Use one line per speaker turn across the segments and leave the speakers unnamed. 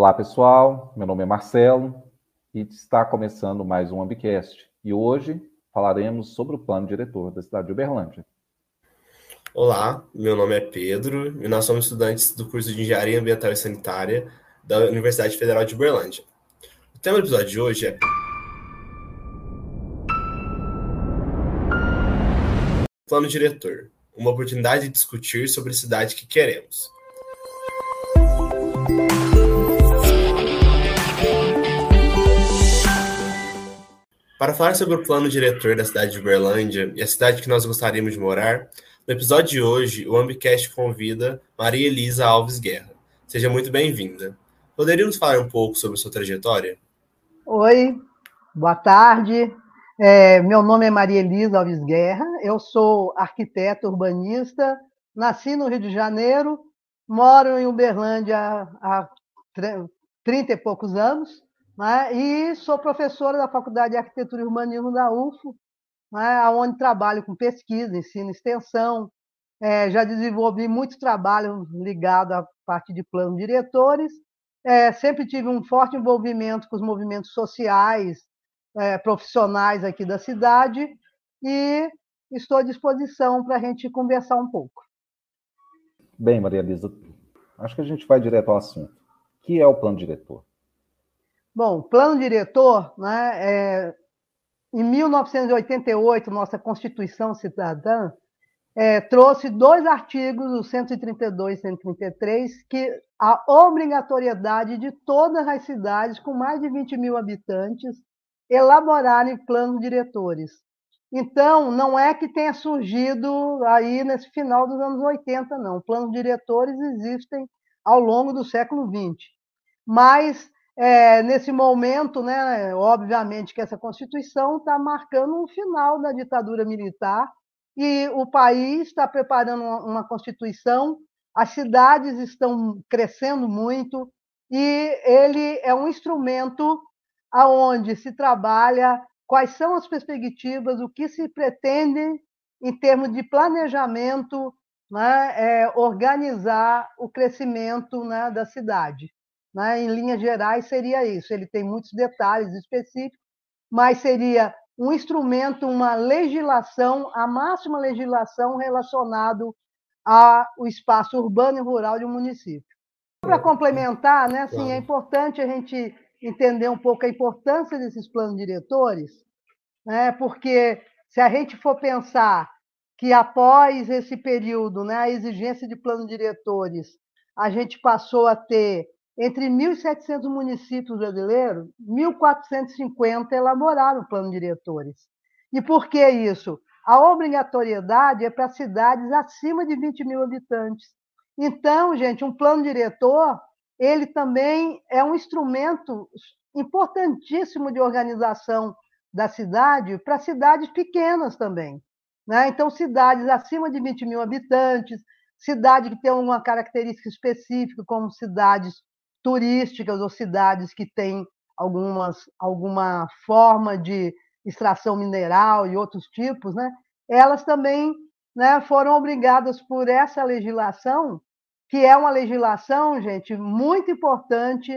Olá, pessoal. Meu nome é Marcelo e está começando mais um Ambicast. E hoje falaremos sobre o plano diretor da cidade de Uberlândia.
Olá, meu nome é Pedro e nós somos estudantes do curso de Engenharia Ambiental e Sanitária da Universidade Federal de Uberlândia. O tema do episódio de hoje é Plano Diretor uma oportunidade de discutir sobre a cidade que queremos. Para falar sobre o plano diretor da cidade de Uberlândia e a cidade que nós gostaríamos de morar, no episódio de hoje, o Ambicast convida Maria Elisa Alves Guerra. Seja muito bem-vinda. Poderíamos falar um pouco sobre sua trajetória?
Oi, boa tarde. É, meu nome é Maria Elisa Alves Guerra, eu sou arquiteta urbanista, nasci no Rio de Janeiro, moro em Uberlândia há 30 e poucos anos, né, e sou professora da Faculdade de Arquitetura e Urbanismo da UFO, né, onde trabalho com pesquisa, ensino, extensão. É, já desenvolvi muito trabalho ligado à parte de planos diretores. É, sempre tive um forte envolvimento com os movimentos sociais, é, profissionais aqui da cidade e estou à disposição para a gente conversar um pouco.
Bem, Maria Elisa, acho que a gente vai direto ao assunto. O que é o plano diretor?
Bom, plano diretor, né, é, em 1988, nossa Constituição Cidadã é, trouxe dois artigos, o 132 e 133, que a obrigatoriedade de todas as cidades com mais de 20 mil habitantes elaborarem planos diretores. Então, não é que tenha surgido aí nesse final dos anos 80, não. Planos diretores existem ao longo do século XX. Mas, é, nesse momento, né, obviamente que essa Constituição está marcando um final da ditadura militar e o país está preparando uma Constituição, as cidades estão crescendo muito e ele é um instrumento aonde se trabalha quais são as perspectivas, o que se pretende em termos de planejamento, né, é, organizar o crescimento né, da cidade. Né? Em linhas gerais, seria isso. Ele tem muitos detalhes específicos, mas seria um instrumento, uma legislação, a máxima legislação relacionado ao espaço urbano e rural de um município. Para complementar, né, assim, é importante a gente entender um pouco a importância desses planos diretores, né? porque se a gente for pensar que após esse período, né, a exigência de planos diretores, a gente passou a ter entre 1.700 municípios brasileiros, 1.450 elaboraram plano diretores. E por que isso? A obrigatoriedade é para cidades acima de 20 mil habitantes. Então, gente, um plano diretor ele também é um instrumento importantíssimo de organização da cidade para cidades pequenas também. Né? Então, cidades acima de 20 mil habitantes, cidade que tem uma característica específica, como cidades turísticas ou cidades que têm algumas, alguma forma de extração mineral e outros tipos, né? elas também né, foram obrigadas por essa legislação que é uma legislação, gente, muito importante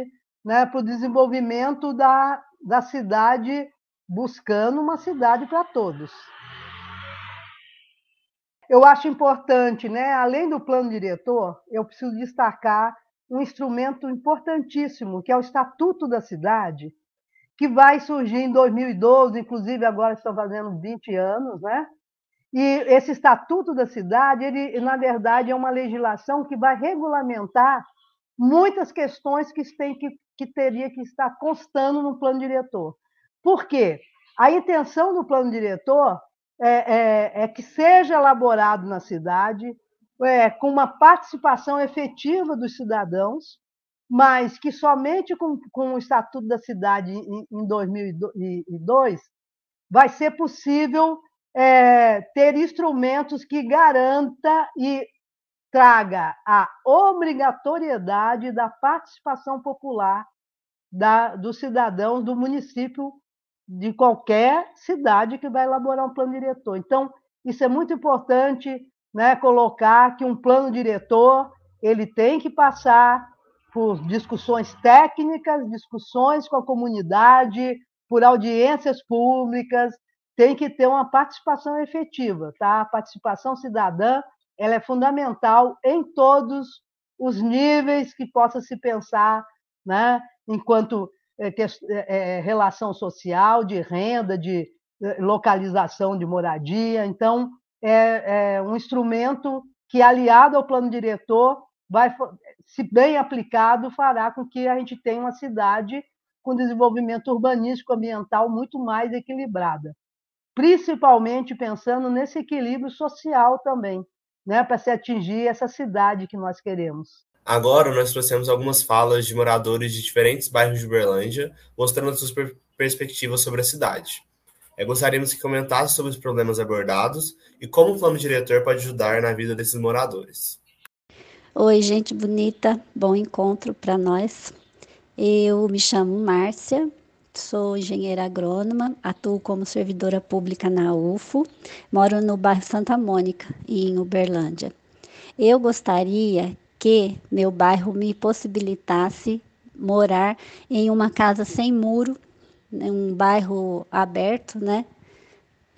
né, para o desenvolvimento da, da cidade, buscando uma cidade para todos. Eu acho importante, né, além do plano diretor, eu preciso destacar um instrumento importantíssimo, que é o Estatuto da Cidade, que vai surgir em 2012, inclusive agora estão fazendo 20 anos, né? E esse estatuto da cidade, ele na verdade é uma legislação que vai regulamentar muitas questões que tem que, que teria que estar constando no plano diretor. Por quê? A intenção do plano diretor é, é, é que seja elaborado na cidade é, com uma participação efetiva dos cidadãos, mas que somente com, com o Estatuto da Cidade em, em 2002 vai ser possível é, ter instrumentos que garanta e traga a obrigatoriedade da participação popular da, dos cidadãos do município de qualquer cidade que vai elaborar um plano diretor. Então, isso é muito importante, né, colocar que um plano diretor ele tem que passar por discussões técnicas, discussões com a comunidade, por audiências públicas, tem que ter uma participação efetiva, tá? A participação cidadã ela é fundamental em todos os níveis que possa se pensar, né? Enquanto é, é, relação social, de renda, de localização de moradia. Então, é, é um instrumento que, aliado ao plano diretor, vai, se bem aplicado, fará com que a gente tenha uma cidade com desenvolvimento urbanístico ambiental muito mais equilibrada, principalmente pensando nesse equilíbrio social também, né, para se atingir essa cidade que nós queremos.
Agora nós trouxemos algumas falas de moradores de diferentes bairros de Uberlândia, mostrando suas perspectivas sobre a cidade. É, gostaríamos que comentasse sobre os problemas abordados e como o plano diretor pode ajudar na vida desses moradores.
Oi, gente bonita, bom encontro para nós. Eu me chamo Márcia, sou engenheira agrônoma, atuo como servidora pública na UFO, moro no bairro Santa Mônica, em Uberlândia. Eu gostaria que meu bairro me possibilitasse morar em uma casa sem muro um bairro aberto, né?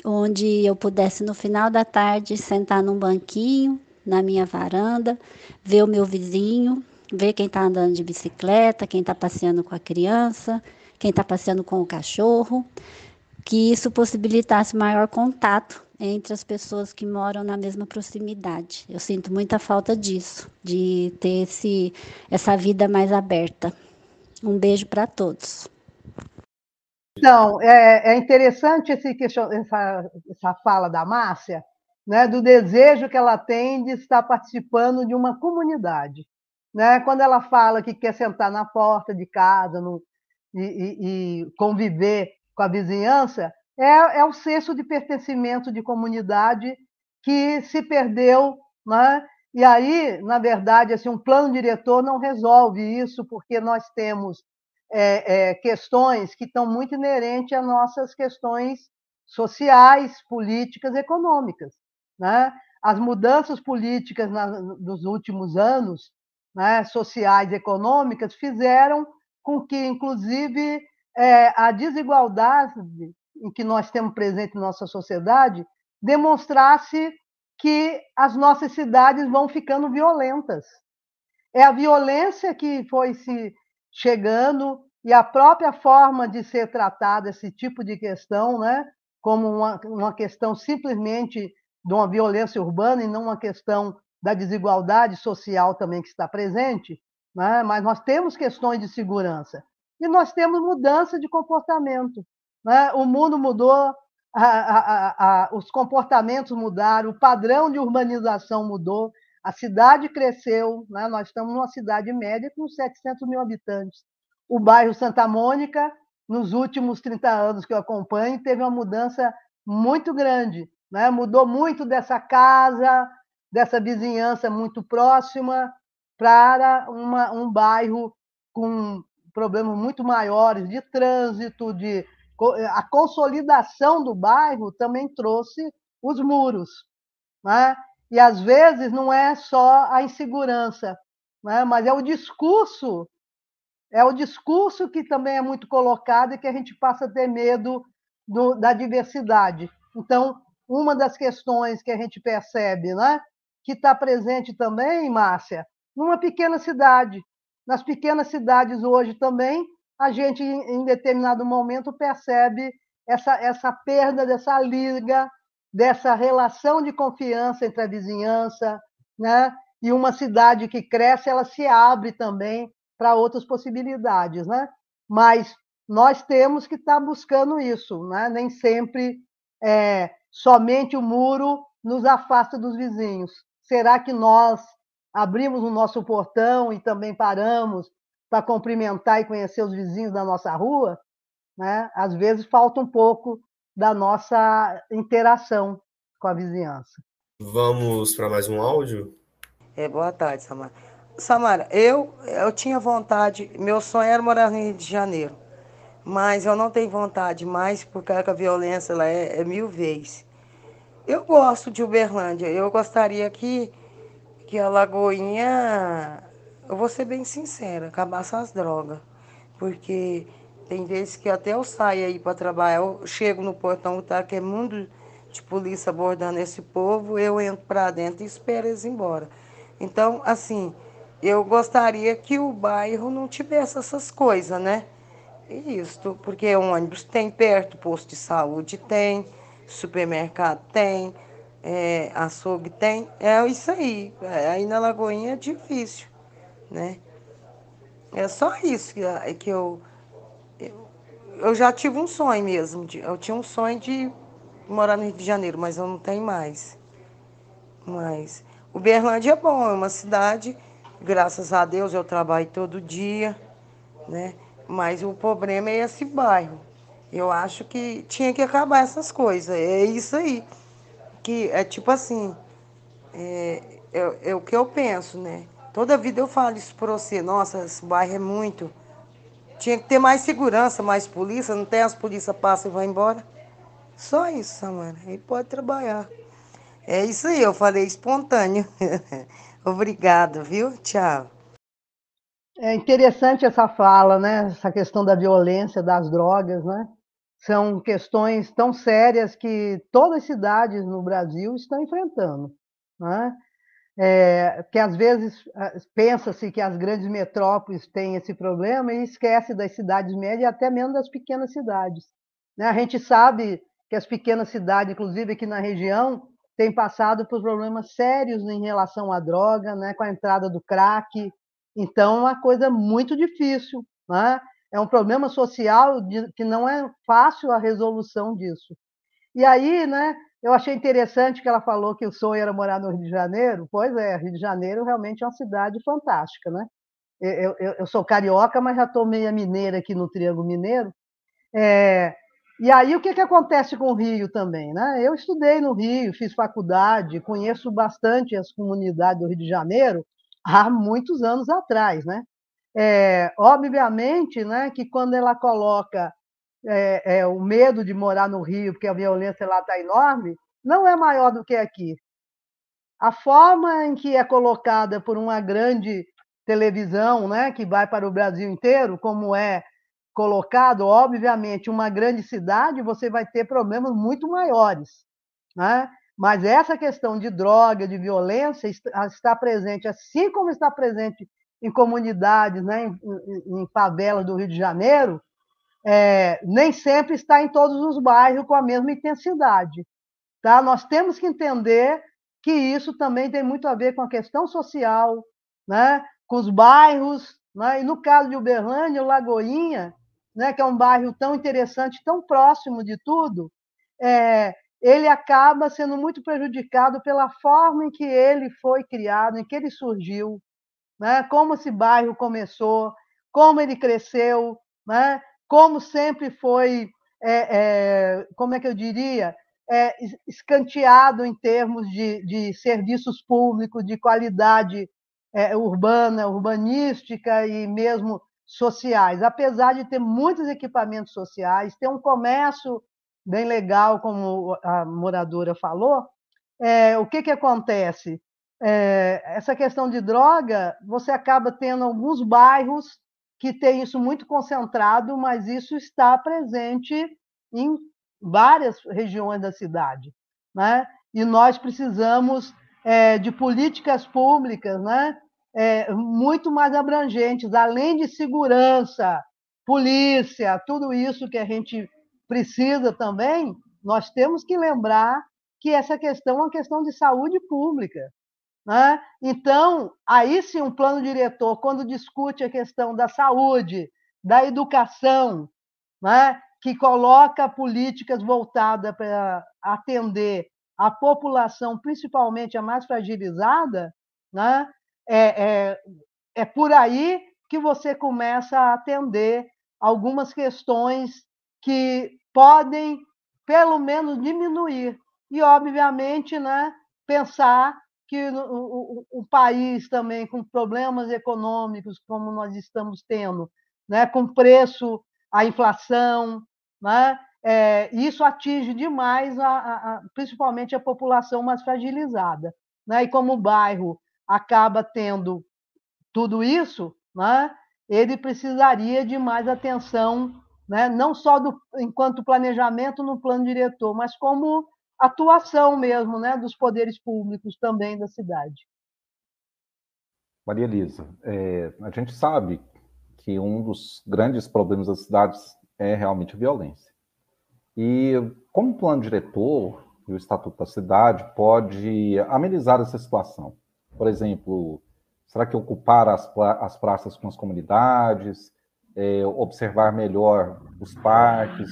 Onde eu pudesse no final da tarde sentar num banquinho na minha varanda, ver o meu vizinho, ver quem está andando de bicicleta, quem está passeando com a criança, quem está passeando com o cachorro, que isso possibilitasse maior contato entre as pessoas que moram na mesma proximidade. Eu sinto muita falta disso, de ter esse, essa vida mais aberta. Um beijo para todos.
Então, é, é interessante esse essa, essa fala da Márcia, né, do desejo que ela tem de estar participando de uma comunidade. Né? Quando ela fala que quer sentar na porta de casa no, e, e, e, conviver com a vizinhança, é, é o senso de pertencimento de comunidade que se perdeu. Né? E aí, na verdade, assim, um plano diretor não resolve isso, porque nós temos é, é, questões que estão muito inerentes às nossas questões sociais, políticas, econômicas. Né? As mudanças políticas na, nos últimos anos, né, sociais econômicas, fizeram com que, inclusive, é, a desigualdade em que nós temos presente em nossa sociedade demonstrasse que as nossas cidades vão ficando violentas. É a violência que foi se chegando e a própria forma de ser tratada esse tipo de questão, né, como uma, uma questão simplesmente de uma violência urbana e não uma questão da desigualdade social também que está presente, né? mas nós temos questões de segurança e nós temos mudança de comportamento. Né? O mundo mudou, a, a, a, os comportamentos mudaram, o padrão de urbanização mudou, a cidade cresceu, né? nós estamos numa cidade média com 700 mil habitantes. O bairro Santa Mônica, nos últimos 30 anos que eu acompanho, teve uma mudança muito grande. Né? Mudou muito dessa casa, dessa vizinhança muito próxima, para uma, um bairro com problemas muito maiores de trânsito, de a consolidação do bairro também trouxe os muros. Né? E às vezes não é só a insegurança, né? mas é o discurso, é o discurso que também é muito colocado e que a gente passa a ter medo do, da diversidade. Então, uma das questões que a gente percebe, né? que está presente também, Márcia, numa pequena cidade. Nas pequenas cidades hoje também, a gente, em determinado momento, percebe essa, essa perda dessa liga dessa relação de confiança entre a vizinhança, né? E uma cidade que cresce, ela se abre também para outras possibilidades, né? Mas nós temos que estar tá buscando isso, né? Nem sempre é, somente o muro nos afasta dos vizinhos. Será que nós abrimos o nosso portão e também paramos para cumprimentar e conhecer os vizinhos da nossa rua? Né? Às vezes falta um pouco da nossa interação com a vizinhança.
Vamos para mais um áudio?
É, boa tarde, Samara. Samara, eu, eu tinha vontade, meu sonho era morar no Rio de Janeiro, mas eu não tenho vontade mais porque a violência lá é, é mil vezes. Eu gosto de Uberlândia, eu gostaria que, que a Lagoinha eu vou ser bem sincera, acabasse as drogas. Porque tem vezes que até eu saio aí para trabalhar, eu chego no portão, tá, que é mundo de polícia abordando esse povo, eu entro para dentro e espero eles embora. Então, assim, eu gostaria que o bairro não tivesse essas coisas, né? Isso, porque ônibus tem perto, posto de saúde tem, supermercado tem, é, açougue tem, é isso aí. Aí na Lagoinha é difícil, né? É só isso que, que eu, eu, já tive um sonho mesmo, de, eu tinha um sonho de morar no Rio de Janeiro, mas eu não tenho mais. Mas Uberlândia é bom, é uma cidade, graças a Deus eu trabalho todo dia, né? Mas o problema é esse bairro. Eu acho que tinha que acabar essas coisas. É isso aí. Que é tipo assim, é, é, é o que eu penso, né? Toda vida eu falo isso para você, nossa, esse bairro é muito. Tinha que ter mais segurança, mais polícia, não tem as polícias passam e vão embora. Só isso, Samara. Aí pode trabalhar. É isso aí, eu falei espontâneo. Obrigada, viu? Tchau.
É interessante essa fala, né? Essa questão da violência, das drogas, né? São questões tão sérias que todas as cidades no Brasil estão enfrentando, né? É, que às vezes pensa-se que as grandes metrópoles têm esse problema e esquece das cidades médias e até mesmo das pequenas cidades. Né? A gente sabe que as pequenas cidades, inclusive aqui na região, têm passado por problemas sérios em relação à droga, né? com a entrada do crack, então, é uma coisa muito difícil. Né? É um problema social de, que não é fácil a resolução disso. E aí, né, eu achei interessante que ela falou que o sonho era morar no Rio de Janeiro. Pois é, Rio de Janeiro realmente é uma cidade fantástica. Né? Eu, eu, eu sou carioca, mas já estou meia mineira aqui no Triângulo Mineiro. É, e aí, o que, que acontece com o Rio também? Né? Eu estudei no Rio, fiz faculdade, conheço bastante as comunidades do Rio de Janeiro, há muitos anos atrás, né? É, obviamente, né, que quando ela coloca é, é, o medo de morar no Rio, porque a violência lá está enorme, não é maior do que aqui. A forma em que é colocada por uma grande televisão, né, que vai para o Brasil inteiro, como é colocado, obviamente, uma grande cidade, você vai ter problemas muito maiores, né? Mas essa questão de droga, de violência, está presente, assim como está presente em comunidades, né, em, em, em favelas do Rio de Janeiro, é, nem sempre está em todos os bairros com a mesma intensidade. Tá? Nós temos que entender que isso também tem muito a ver com a questão social, né, com os bairros, né, e no caso de Uberlândia, Lagoinha, né, que é um bairro tão interessante, tão próximo de tudo, é, ele acaba sendo muito prejudicado pela forma em que ele foi criado, em que ele surgiu, né? como esse bairro começou, como ele cresceu, né? Como sempre foi, é, é, como é que eu diria, é, escanteado em termos de, de, serviços públicos, de qualidade é, urbana, urbanística e mesmo sociais. Apesar de ter muitos equipamentos sociais, ter um comércio bem legal, como a moradora falou, é, o que, que acontece? É, essa questão de droga, você acaba tendo alguns bairros que têm isso muito concentrado, mas isso está presente em várias regiões da cidade. Né? E nós precisamos é, de políticas públicas né? É, muito mais abrangentes, além de segurança, polícia, tudo isso que a gente precisa também, nós temos que lembrar que essa questão é uma questão de saúde pública. Né? Então, aí sim, um plano diretor, quando discute a questão da saúde, da educação, né? que coloca políticas voltadas para atender a população, principalmente a mais fragilizada, né? é, é, é por aí que você começa a atender algumas questões que podem, pelo menos, diminuir. E, obviamente, né, pensar que o, país também com problemas econômicos, como nós estamos tendo, né, com preço, a inflação, né, é, isso atinge demais, a, a, principalmente a população mais fragilizada. Né? E como o bairro acaba tendo tudo isso, né, ele precisaria de mais atenção, né, não só do, enquanto planejamento no plano diretor, mas como atuação mesmo né, dos poderes públicos também da cidade.
Maria Elisa, é, a gente sabe que um dos grandes problemas das cidades é realmente a violência. E como plano diretor e o Estatuto da Cidade pode amenizar essa situação? Por exemplo, será que ocupar as, as praças com as comunidades, é, observar melhor os parques,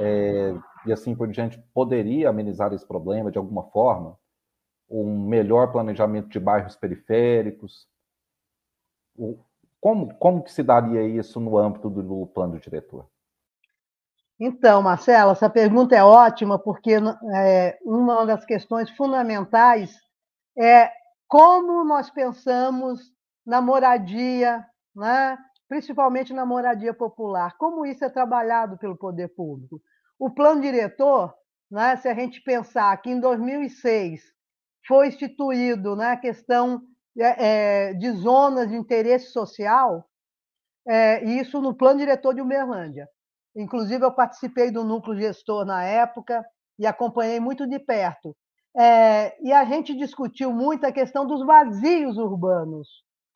é, e assim por diante, poderia amenizar esse problema de alguma forma? Um melhor planejamento de bairros periféricos? Como, como que se daria isso no âmbito do, do plano diretor?
Então, Marcela, essa pergunta é ótima, porque é, uma das questões fundamentais é como nós pensamos na moradia, né? principalmente na moradia popular, como isso é trabalhado pelo poder público. O plano diretor, né, se a gente pensar que em 2006 foi instituído né, a questão é, é, de zonas de interesse social, é, isso no plano diretor de Uberlândia. Inclusive, eu participei do núcleo gestor na época e acompanhei muito de perto. É, e a gente discutiu muito a questão dos vazios urbanos.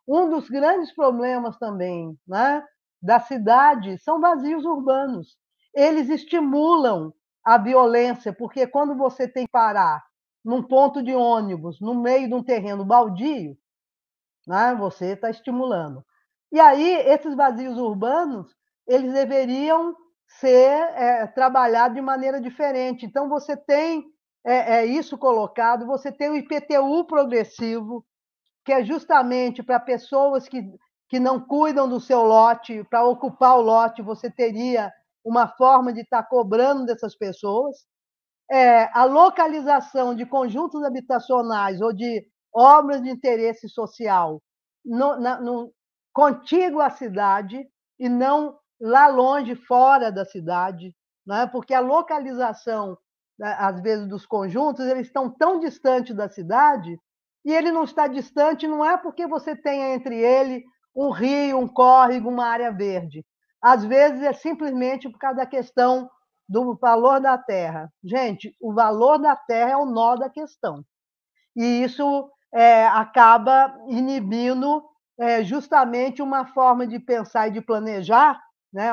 Um dos grandes problemas também né, da cidade são vazios urbanos eles estimulam a violência, porque quando você tem que parar num ponto de ônibus, no meio de um terreno baldio, né, você está estimulando. E aí, esses vazios urbanos, eles deveriam ser é, trabalhados de maneira diferente. Então, você tem é, é, isso colocado, você tem o IPTU progressivo, que é justamente para pessoas que, que não cuidam do seu lote, para ocupar o lote, você teria uma forma de estar cobrando dessas pessoas. É, a localização de conjuntos habitacionais ou de obras de interesse social no, na, no, contíguo à cidade e não lá longe, fora da cidade, né? porque a localização, né, às vezes, dos conjuntos, eles estão tão distantes da cidade, e ele não está distante não é porque você tenha entre ele um rio, um córrego, uma área verde, às vezes é simplesmente por causa da questão do valor da terra. Gente, o valor da terra é o nó da questão. E isso é, acaba inibindo é, justamente uma forma de pensar e de planejar, né,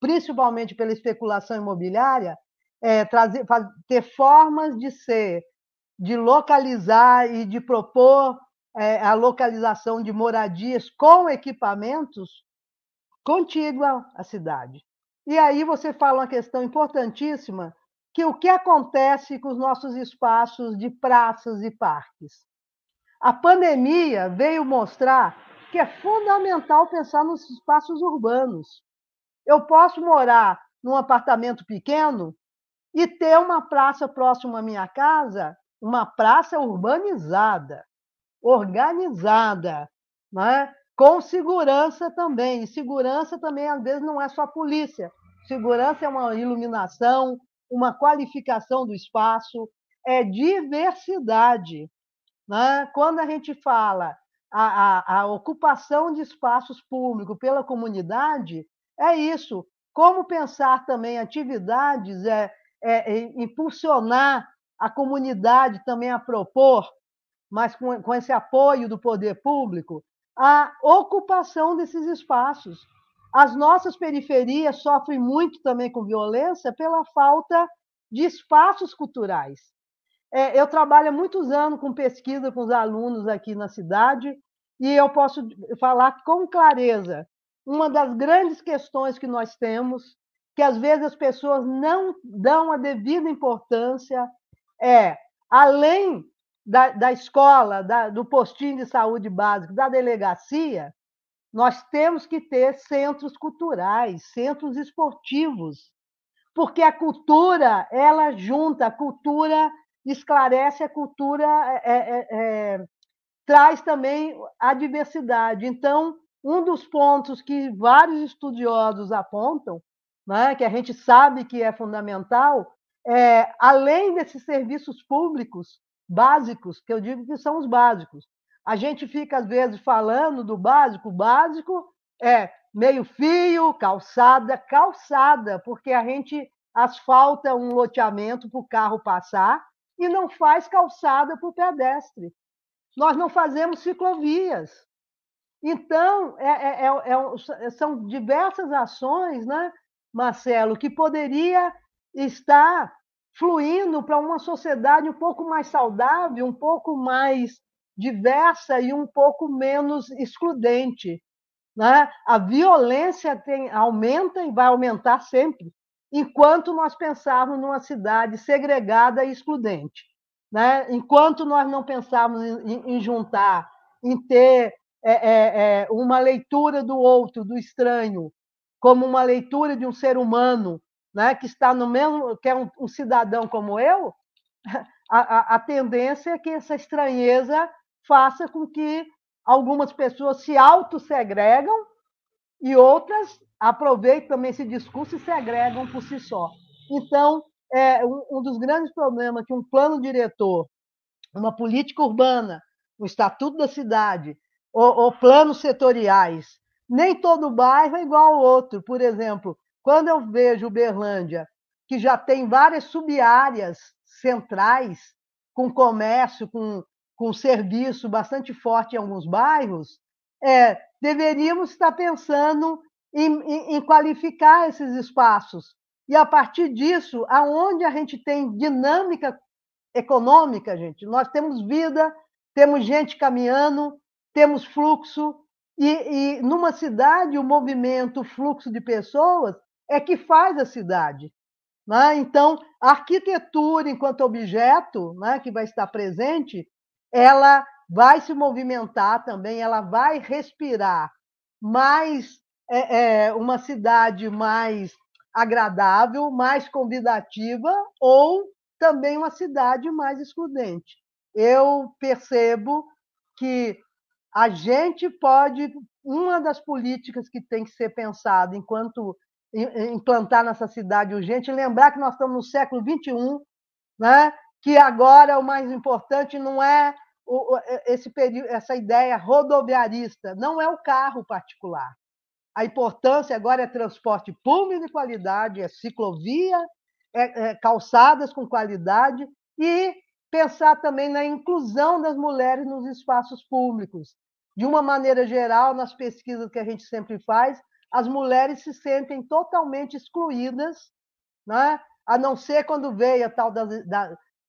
principalmente pela especulação imobiliária, é, trazer, ter formas de ser, de localizar e de propor é, a localização de moradias com equipamentos contígua à cidade. E aí você fala uma questão importantíssima, que o que acontece com os nossos espaços de praças e parques. A pandemia veio mostrar que é fundamental pensar nos espaços urbanos. Eu posso morar num apartamento pequeno e ter uma praça próxima à minha casa, uma praça urbanizada, organizada, né? Com segurança também. E segurança também, às vezes, não é só polícia. Segurança é uma iluminação, uma qualificação do espaço, é diversidade. Né? Quando a gente fala a, a, a ocupação de espaços públicos pela comunidade, é isso. Como pensar também atividades, é, é, é impulsionar a comunidade também a propor, mas com, com esse apoio do poder público, a ocupação desses espaços. As nossas periferias sofrem muito também com violência pela falta de espaços culturais. É, eu trabalho há muitos anos com pesquisa com os alunos aqui na cidade e eu posso falar com clareza. Uma das grandes questões que nós temos, que às vezes as pessoas não dão a devida importância, é, além da, da escola, da, do postinho de saúde básico, da delegacia, nós temos que ter centros culturais, centros esportivos, porque a cultura ela junta, a cultura esclarece, a cultura é, é, é, traz também a diversidade. Então, um dos pontos que vários estudiosos apontam, né, que a gente sabe que é fundamental, é, além desses serviços públicos, básicos, que eu digo que são os básicos. A gente fica, às vezes, falando do básico. O básico é meio fio, calçada, calçada, porque a gente asfalta um loteamento para o carro passar e não faz calçada para o pedestre. Nós não fazemos ciclovias. Então, é, é, é, é são diversas ações, né, Marcelo, que poderia estar fluindo para uma sociedade um pouco mais saudável, um pouco mais diversa e um pouco menos excludente. Né? A violência tem, aumenta e vai aumentar sempre, enquanto nós pensarmos numa cidade segregada e excludente. Né? Enquanto nós não pensarmos em, em juntar, em ter é, é, é, uma leitura do outro, do estranho, como uma leitura de um ser humano né, que está no mesmo, que é um, um cidadão como eu, a, a, a, tendência é que essa estranheza faça com que algumas pessoas se autossegregam e outras aproveitem também esse discurso e segregam por si só. Então, é um, um dos grandes problemas que um plano diretor, uma política urbana, o estatuto da cidade, ou, ou planos setoriais, nem todo bairro é igual ao outro. Por exemplo, quando eu vejo Uberlândia, que já tem várias subáreas centrais, com comércio, com, com serviço bastante forte em alguns bairros, é, deveríamos estar pensando em, em, em qualificar esses espaços. E, a partir disso, aonde a gente tem dinâmica econômica, gente, nós temos vida, temos gente caminhando, temos fluxo, e, e numa cidade, o movimento, o fluxo de pessoas é que faz a cidade. Né? Então, a arquitetura, enquanto objeto né, que vai estar presente, ela vai se movimentar também, ela vai respirar mais é, é, uma cidade mais agradável, mais convidativa, ou também uma cidade mais excludente. Eu percebo que a gente pode, uma das políticas que tem que ser pensada enquanto implantar nessa cidade urgente, lembrar que nós estamos no século XXI, né? que agora o mais importante não é esse período, essa ideia rodoviarista, não é o carro particular. A importância agora é transporte público de qualidade, é ciclovia, é, é calçadas com qualidade e pensar também na inclusão das mulheres nos espaços públicos. De uma maneira geral, nas pesquisas que a gente sempre faz, as mulheres se sentem totalmente excluídas, né? a não ser quando veio a tal das,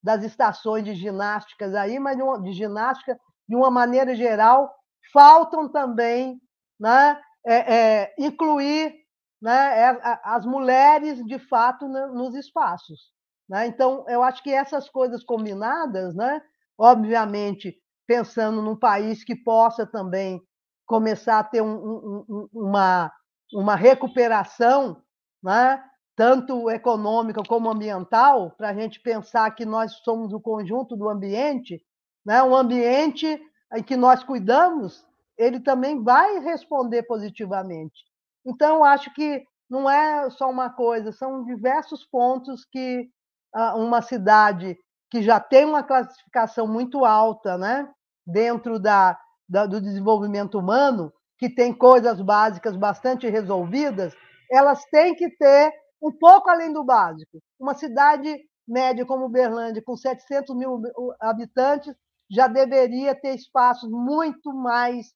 das estações de ginásticas aí, mas de, ginástica, de uma maneira geral, faltam também né? É, é, incluir né, é, as mulheres, de fato, nos espaços. Né? Então, eu acho que essas coisas combinadas, né, obviamente, pensando num país que possa também começar a ter um, um, uma, uma recuperação, né? tanto econômica como ambiental, para a gente pensar que nós somos o conjunto do ambiente, né? um ambiente em que nós cuidamos, ele também vai responder positivamente. Então, acho que não é só uma coisa, são diversos pontos que ah, uma cidade que já tem uma classificação muito alta né? dentro da, da do desenvolvimento humano, que tem coisas básicas bastante resolvidas, elas têm que ter um pouco além do básico. Uma cidade média como Uberlândia, com 700 mil habitantes, já deveria ter espaços muito mais,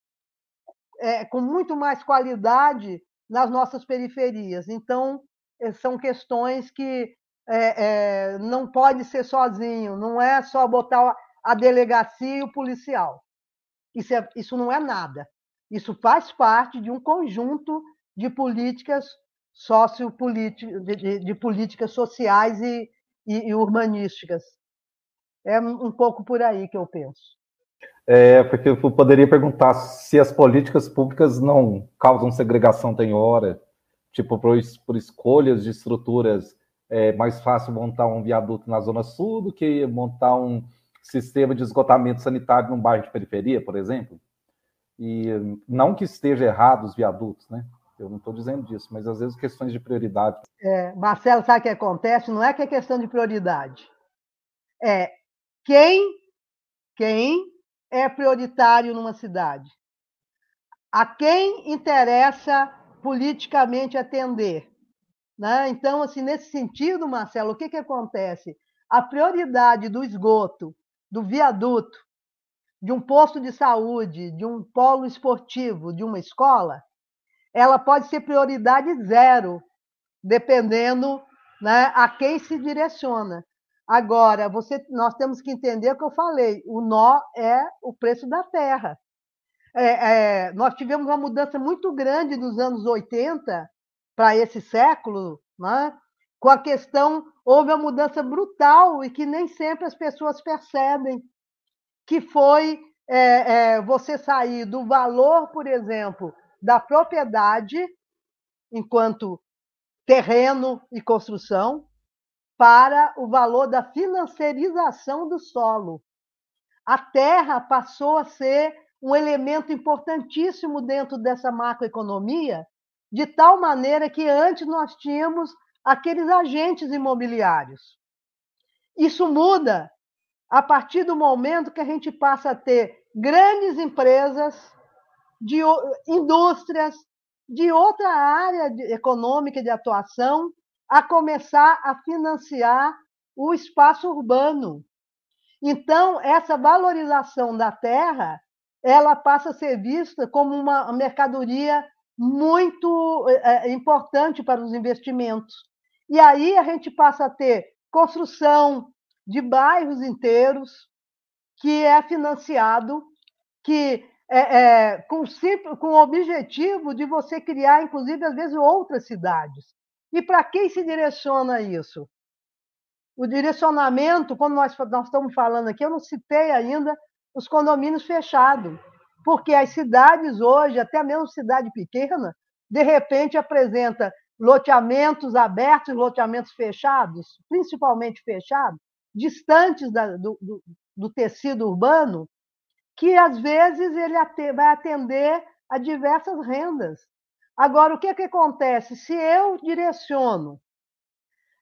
é, com muito mais qualidade nas nossas periferias. Então, é, são questões que é, é, não pode ser sozinho, não é só botar a delegacia e o policial. Isso, é, isso não é nada. Isso faz parte de um conjunto de políticas sociopolíticas, de, de, de políticas sociais e, e, e, urbanísticas. É um pouco por aí que eu penso.
É, porque eu poderia perguntar se as políticas públicas não causam segregação tem hora, tipo por, por escolhas de estruturas, é mais fácil montar um viaduto na zona sul do que montar um sistema de esgotamento sanitário num bairro de periferia, por exemplo. E não que esteja errado os viadutos, né? Eu não estou dizendo disso, mas às vezes questões de prioridade.
É, Marcelo, sabe o que acontece? Não é que é questão de prioridade. É quem, quem é prioritário numa cidade? A quem interessa politicamente atender? Né? Então, assim, nesse sentido, Marcelo, o que, que acontece? A prioridade do esgoto, do viaduto, de um posto de saúde, de um polo esportivo, de uma escola, ela pode ser prioridade zero, dependendo né, a quem se direciona. Agora, você, nós temos que entender o que eu falei: o nó é o preço da terra. É, é, nós tivemos uma mudança muito grande dos anos 80 para esse século, né? com a questão, houve uma mudança brutal e que nem sempre as pessoas percebem, que foi é, é, você sair do valor, por exemplo, da propriedade, enquanto terreno e construção, para o valor da financiarização do solo. A terra passou a ser um elemento importantíssimo dentro dessa macroeconomia, de tal maneira que antes nós tínhamos aqueles agentes imobiliários. Isso muda a partir do momento que a gente passa a ter grandes empresas, de indústrias, de outra área econômica de atuação, a começar a financiar o espaço urbano. Então, essa valorização da terra, ela passa a ser vista como uma mercadoria muito é, importante para os investimentos. E aí a gente passa a ter construção de bairros inteiros que é financiado, que é, é, com, com o objetivo de você criar, inclusive, às vezes, outras cidades. E para quem se direciona isso? O direcionamento, quando nós, nós estamos falando aqui, eu não citei ainda os condomínios fechados, porque as cidades hoje, até mesmo cidade pequena, de repente apresenta loteamentos abertos, loteamentos fechados, principalmente fechados, distantes da, do, do, do, tecido urbano, que às vezes ele vai atender a diversas rendas. Agora, o que, que acontece? Se eu direciono,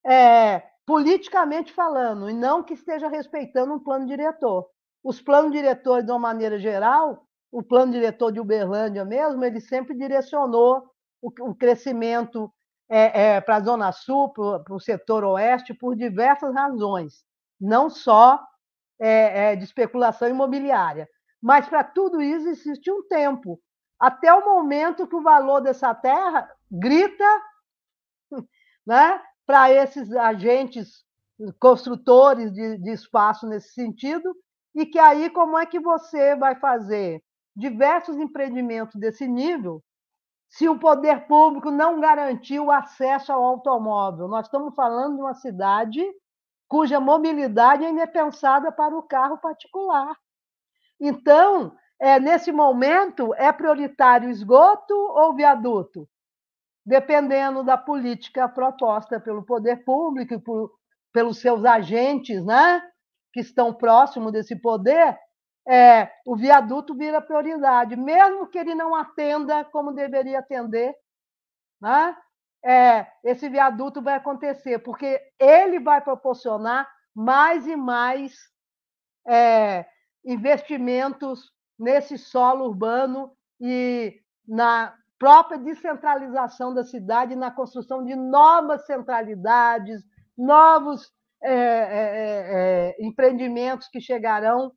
é, politicamente falando, e não que esteja respeitando um plano diretor, os planos diretores, de uma maneira geral, o plano diretor de Uberlândia mesmo, ele sempre direcionou o, o crescimento é, é, para a Zona Sul, para o setor oeste, por diversas razões, não só é, é de especulação imobiliária. Mas para tudo isso existe um tempo, até o momento que o valor dessa terra grita né, para esses agentes construtores de, de espaço nesse sentido, e que aí como é que você vai fazer diversos empreendimentos desse nível se o poder público não garantir o acesso ao automóvel. Nós estamos falando de uma cidade cuja mobilidade ainda é pensada para o carro particular. Então, é, nesse momento, é prioritário esgoto ou viaduto? Dependendo da política proposta pelo poder público e por, pelos seus agentes, né, que estão próximos desse poder, é, o viaduto vira prioridade, mesmo que ele não atenda como deveria atender, né? É, esse viaduto vai acontecer, porque ele vai proporcionar mais e mais é, investimentos nesse solo urbano e na própria descentralização da cidade, na construção de novas centralidades, novos é, é, é, é empreendimentos que chegarão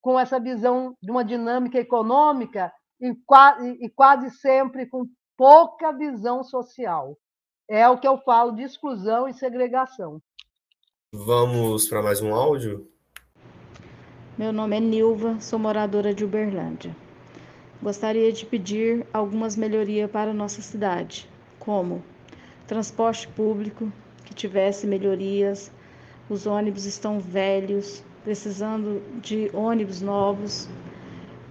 com essa visão de uma dinâmica econômica e quase, e quase sempre com pouca visão social. É o que eu falo de exclusão e segregação.
Vamos para mais um áudio?
Meu nome é Nilva, sou moradora de Uberlândia. Gostaria de pedir algumas melhorias para a nossa cidade, como transporte público, que tivesse melhorias, os ônibus estão velhos, precisando de ônibus novos.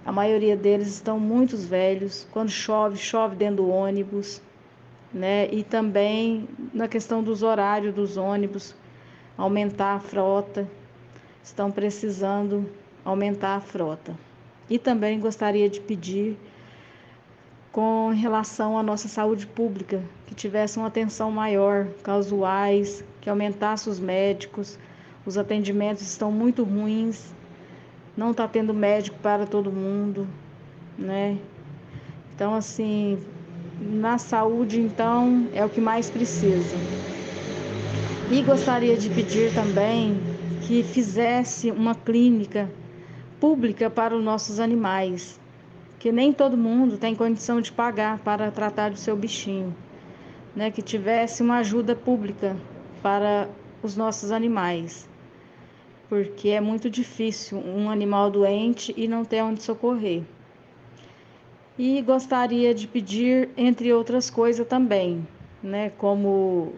A maioria deles estão muito velhos. Quando chove, chove dentro do ônibus, né? E também na questão dos horários dos ônibus, aumentar a frota. Estão precisando aumentar a frota. E também gostaria de pedir com relação à nossa saúde pública, que tivesse uma atenção maior, casuais, que aumentasse os médicos, os atendimentos estão muito ruins não está tendo médico para todo mundo, né? Então, assim, na saúde, então, é o que mais precisa. E gostaria de pedir também que fizesse uma clínica pública para os nossos animais, que nem todo mundo tem condição de pagar para tratar do seu bichinho, né? Que tivesse uma ajuda pública para os nossos animais, porque é muito difícil um animal doente e não ter onde socorrer. E gostaria de pedir, entre outras coisas também, né, como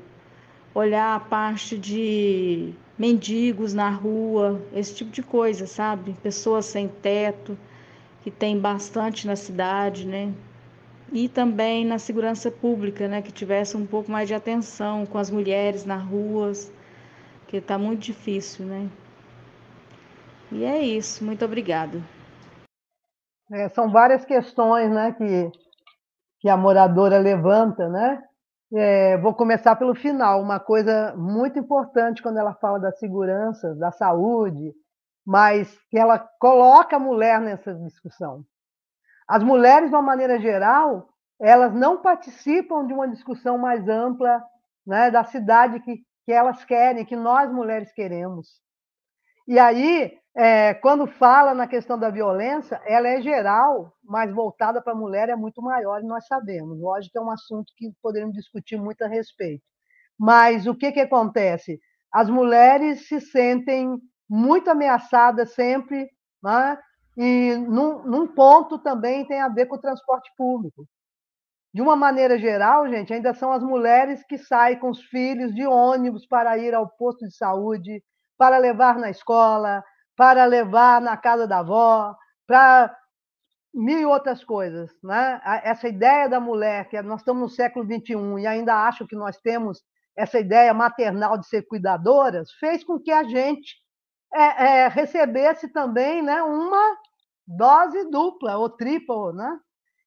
olhar a parte de mendigos na rua, esse tipo de coisa, sabe? Pessoas sem teto, que tem bastante na cidade, né? E também na segurança pública, né, que tivesse um pouco mais de atenção com as mulheres nas ruas, que está muito difícil, né? E é isso, muito obrigada.
É, são várias questões né, que, que a moradora levanta, né? É, vou começar pelo final. Uma coisa muito importante quando ela fala da segurança, da saúde, mas que ela coloca a mulher nessa discussão. As mulheres, de uma maneira geral, elas não participam de uma discussão mais ampla né, da cidade que, que elas querem, que nós mulheres queremos. E aí, é, quando fala na questão da violência, ela é geral, mas voltada para a mulher é muito maior, e nós sabemos. Lógico que é um assunto que poderíamos discutir muito a respeito. Mas o que, que acontece? As mulheres se sentem muito ameaçadas sempre, né? e num, num ponto também tem a ver com o transporte público. De uma maneira geral, gente, ainda são as mulheres que saem com os filhos de ônibus para ir ao posto de saúde, para levar na escola, para levar na casa da avó, para mil outras coisas. Né? Essa ideia da mulher, que nós estamos no século XXI e ainda acho que nós temos essa ideia maternal de ser cuidadoras, fez com que a gente é, é, recebesse também né, uma dose dupla ou tripla. Né?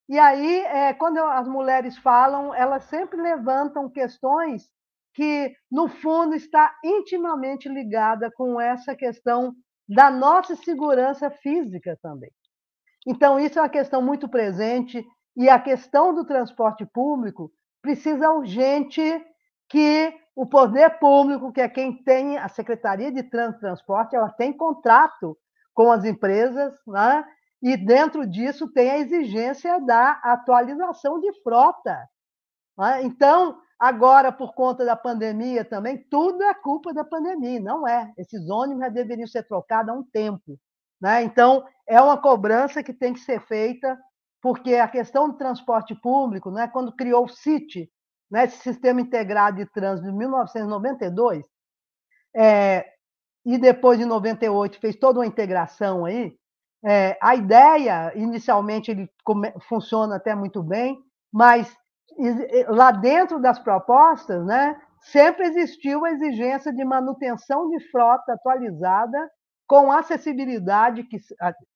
E aí, é, quando as mulheres falam, elas sempre levantam questões que, no fundo, está intimamente ligada com essa questão da nossa segurança física também. Então, isso é uma questão muito presente, e a questão do transporte público precisa urgente que o poder público, que é quem tem a Secretaria de Transporte, ela tem contrato com as empresas, né? e dentro disso tem a exigência da atualização de frota. Né? Então, Agora, por conta da pandemia também, tudo é culpa da pandemia, não é. Esses ônibus já deveriam ser trocados há um tempo. Né? Então, é uma cobrança que tem que ser feita, porque a questão do transporte público, né, quando criou o CIT, né, esse Sistema Integrado de Trânsito, em 1992, é, e depois de 98 fez toda uma integração aí, é, a ideia, inicialmente, ele funciona até muito bem, mas lá dentro das propostas, né, sempre existiu a exigência de manutenção de frota atualizada com acessibilidade que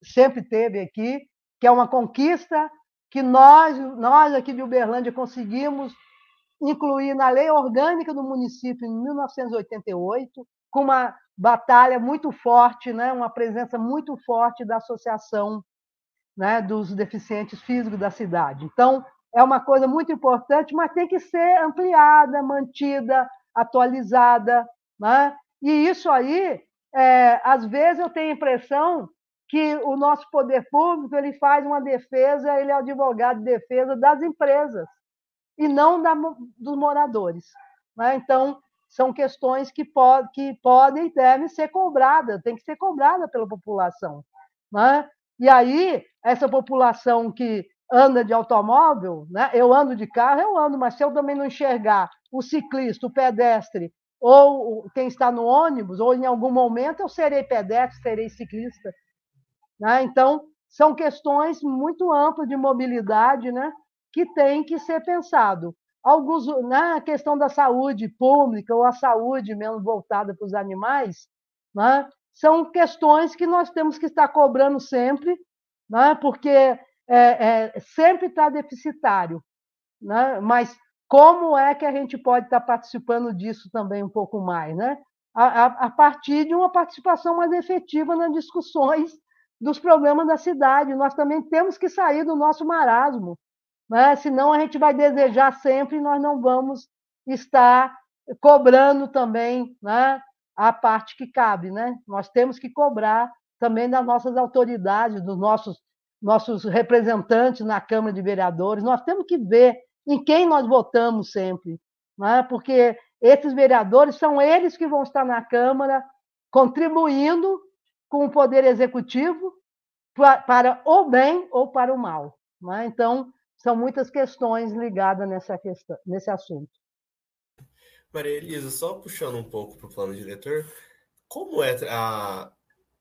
sempre teve aqui, que é uma conquista que nós, nós aqui de Uberlândia conseguimos incluir na lei orgânica do município em 1988, com uma batalha muito forte, né, uma presença muito forte da associação né, dos deficientes físicos da cidade. Então, é uma coisa muito importante, mas tem que ser ampliada, mantida, atualizada. Né? E isso aí, é, às vezes eu tenho a impressão que o nosso poder público ele faz uma defesa, ele é advogado de defesa das empresas e não da, dos moradores. Né? Então, são questões que, pode, que podem e devem ser cobradas, tem que ser cobrada pela população. Né? E aí, essa população que anda de automóvel, né? eu ando de carro, eu ando, mas se eu também não enxergar o ciclista, o pedestre, ou quem está no ônibus, ou em algum momento eu serei pedestre, serei ciclista. Né? Então, são questões muito amplas de mobilidade né? que tem que ser pensado. Alguns, na né? questão da saúde pública, ou a saúde mesmo voltada para os animais, né? são questões que nós temos que estar cobrando sempre, né? porque é, é, sempre está deficitário. Né? Mas como é que a gente pode estar tá participando disso também um pouco mais? Né? A, a, a, partir de uma participação mais efetiva nas discussões dos problemas da cidade. Nós também temos que sair do nosso marasmo, né? senão a gente vai desejar sempre e nós não vamos estar cobrando também né, a parte que cabe. Né? Nós temos que cobrar também das nossas autoridades, dos nossos, nossos representantes na Câmara de Vereadores. Nós temos que ver em quem nós votamos sempre, né? porque esses vereadores são eles que vão estar na Câmara contribuindo com o Poder Executivo para o bem ou para o mal. Né? Então, são muitas questões ligadas nessa questão, nesse assunto.
Maria Elisa, só puxando um pouco para o plano diretor, como é a,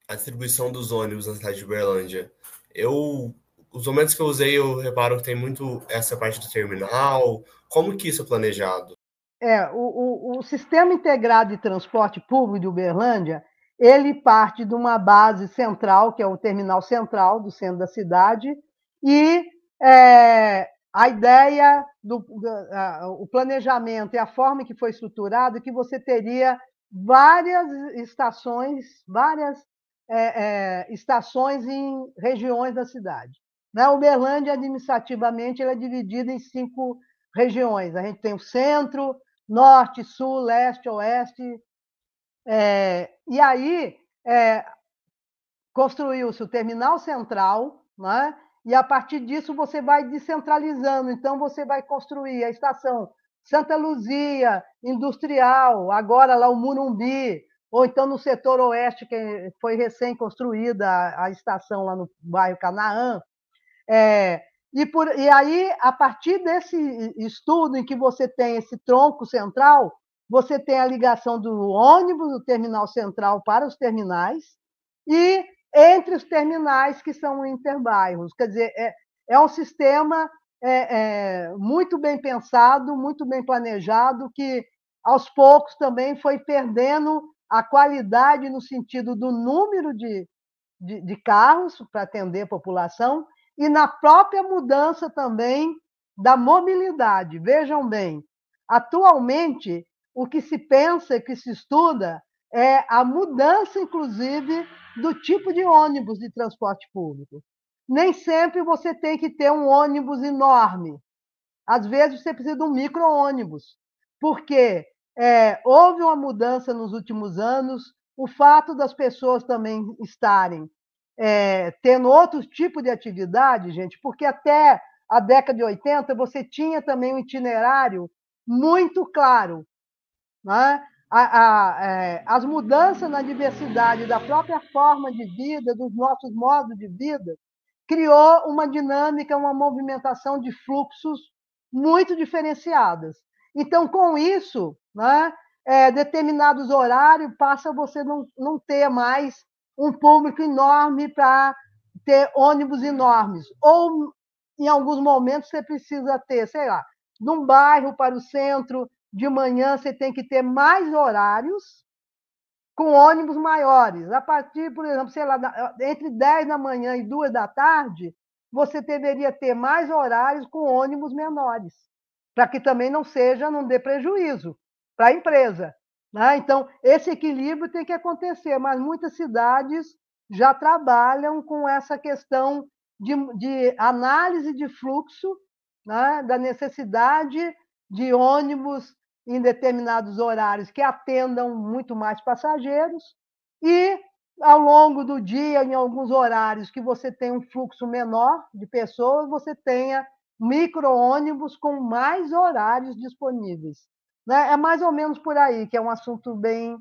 a distribuição dos ônibus na cidade de Uberlândia? Eu, os momentos que eu usei, eu reparo que tem muito essa parte do terminal. Como que isso é planejado?
É, o, o, o Sistema Integrado de Transporte Público de Uberlândia, ele parte de uma base central, que é o terminal central do centro da cidade, e é, a ideia do, o planejamento e a forma que foi estruturado, que você teria várias estações, várias é, é, estações em regiões da cidade. Né? Uberlândia, administrativamente, ela é dividida em cinco regiões. A gente tem o centro, norte, sul, leste, oeste. É, e aí é, construiu-se o terminal central, né? e a partir disso você vai descentralizando. Então, você vai construir a estação Santa Luzia, Industrial, agora lá o Murumbi, ou então no setor oeste, que foi recém-construída a, estação lá no bairro Canaã. É, e, por, e aí, a partir desse estudo em que você tem esse tronco central, você tem a ligação do ônibus do terminal central para os terminais e entre os terminais que são interbairros. Quer dizer, é, é um sistema é, é, muito bem pensado, muito bem planejado, que aos poucos também foi perdendo a qualidade no sentido do número de, de, de carros para atender a população e na própria mudança também da mobilidade. Vejam bem, atualmente, o que se pensa, que se estuda, é a mudança, inclusive, do tipo de ônibus de transporte público. Nem sempre você tem que ter um ônibus enorme. Às vezes você precisa de um micro-ônibus, porque é, houve uma mudança nos últimos anos, o fato das pessoas também estarem é, tendo outro tipo de atividade, gente, porque até a década de 80 você tinha também um itinerário muito claro. Né? A, a, é, as mudanças na diversidade da própria forma de vida, dos nossos modos de vida, criou uma dinâmica, uma movimentação de fluxos muito diferenciadas. Então, com isso, né, é, determinados horários passa você não, não ter mais um público enorme para ter ônibus enormes. Ou, em alguns momentos, você precisa ter, sei lá, de um bairro para o centro, de manhã você tem que ter mais horários com ônibus maiores. A partir, por exemplo, sei lá, entre 10 da manhã e 2 da tarde, você deveria ter mais horários com ônibus menores, para que também não seja, não dê prejuízo para a empresa. Né? Então, esse equilíbrio tem que acontecer, mas muitas cidades já trabalham com essa questão de, de análise de fluxo, né? da necessidade de ônibus em determinados horários que atendam muito mais passageiros e ao longo do dia, em alguns horários que você tem um fluxo menor de pessoas, você tenha micro-ônibus com mais horários disponíveis. Né? É mais ou menos por aí, que é um assunto bem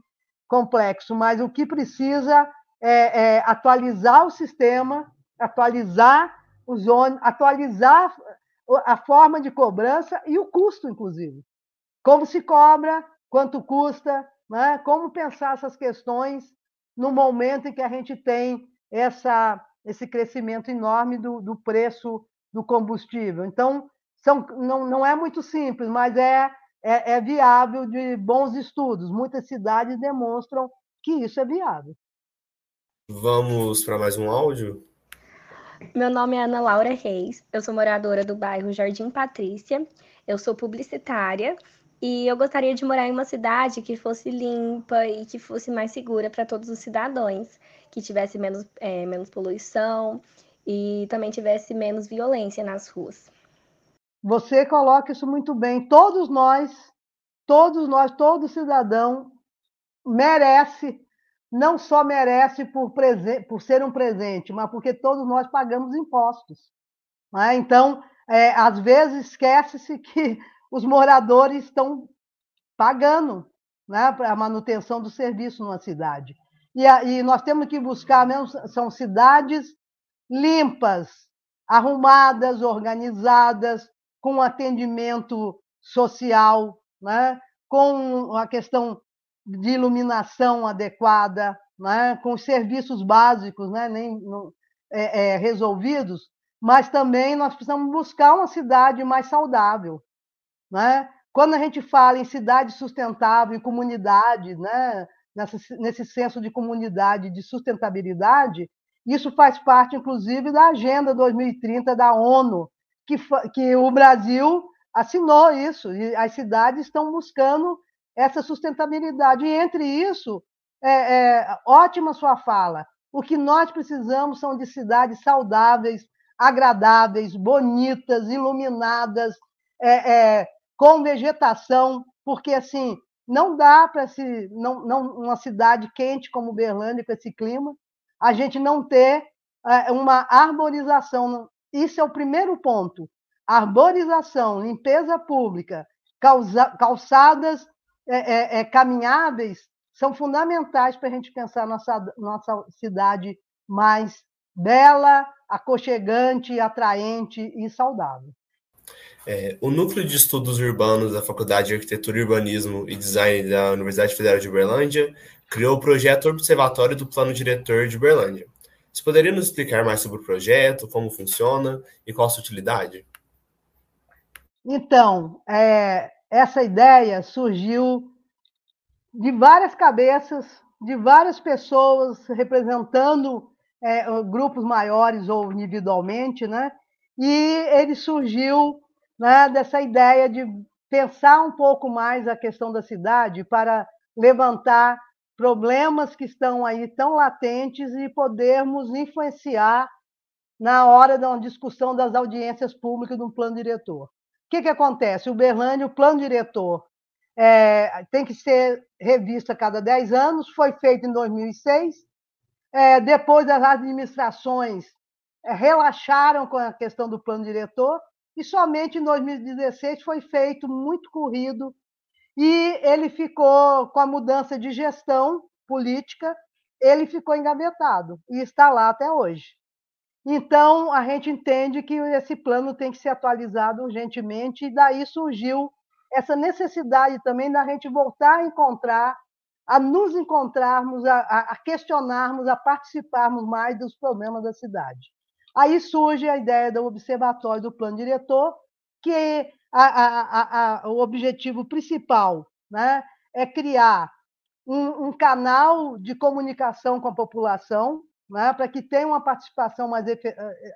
complexo, mas o que precisa é, é atualizar o sistema, atualizar os ônibus, atualizar a forma de cobrança e o custo, inclusive. Como se cobra, quanto custa, né? como pensar essas questões no momento em que a gente tem essa, esse crescimento enorme do, do preço do combustível. Então, são, não, não é muito simples, mas é é, é viável de bons estudos. Muitas cidades demonstram que isso é viável.
Vamos para mais um áudio?
Meu nome é Ana Laura Reis, eu sou moradora do bairro Jardim Patrícia, eu sou publicitária e eu gostaria de morar em uma cidade que fosse limpa e que fosse mais segura para todos os cidadãos. que tivesse menos, é, menos poluição e também tivesse menos violência nas ruas.
Você coloca isso muito bem. Todos nós, todos nós, todo cidadão merece, não só merece por, por ser um presente, mas porque todos nós pagamos impostos. Né? Então, é, às vezes esquece-se que os moradores estão pagando né, a manutenção do serviço numa cidade. E, e nós temos que buscar mesmo, são cidades limpas, arrumadas, organizadas, com atendimento social, né, com a questão de iluminação adequada, né, com serviços básicos né, nem, é, é, resolvidos, mas também nós precisamos buscar uma cidade mais saudável. Né? Quando a gente fala em cidade sustentável, em comunidade, né, nessa, nesse senso de comunidade, de sustentabilidade, isso faz parte, inclusive, da Agenda 2030 da ONU, que, que o Brasil assinou isso, e as cidades estão buscando essa sustentabilidade. E entre isso, é, é, ótima sua fala. O que nós precisamos são de cidades saudáveis, agradáveis, bonitas, iluminadas, é, é, com vegetação, porque assim não dá para se não, não uma cidade quente como Berlândia com esse clima, a gente não ter é, uma arborização. Isso é o primeiro ponto. Arborização, limpeza pública, calçadas é, é, é, caminháveis são fundamentais para a gente pensar nossa nossa cidade mais bela, aconchegante, atraente e saudável.
É, o Núcleo de Estudos Urbanos da Faculdade de Arquitetura, Urbanismo e Design da Universidade Federal de Uberlândia criou o projeto Observatório do Plano Diretor de Uberlândia. Você poderia nos explicar mais sobre o projeto, como funciona e qual a sua utilidade?
Então, é, essa ideia surgiu de várias cabeças, de várias pessoas representando é, grupos maiores ou individualmente, né? E ele surgiu né, dessa ideia de pensar um pouco mais a questão da cidade para levantar problemas que estão aí tão latentes e podermos influenciar na hora da discussão das audiências públicas do plano diretor. O que, que acontece? O Berlândia, o plano diretor, é, tem que ser revisto a cada 10 anos, foi feito em 2006, é, depois as administrações relaxaram com a questão do plano diretor, e somente em 2016 foi feito muito corrido e ele ficou com a mudança de gestão política, ele ficou engavetado e está lá até hoje. Então, a gente entende que esse plano tem que ser atualizado urgentemente, e daí surgiu essa necessidade também da gente voltar a encontrar, a nos encontrarmos, a, a questionarmos, a participarmos mais dos problemas da cidade. Aí surge a ideia do observatório do plano diretor, que a, a, a, o objetivo principal né, é criar um, um, canal de comunicação com a população, né, para que tenha uma participação mais eh, eh,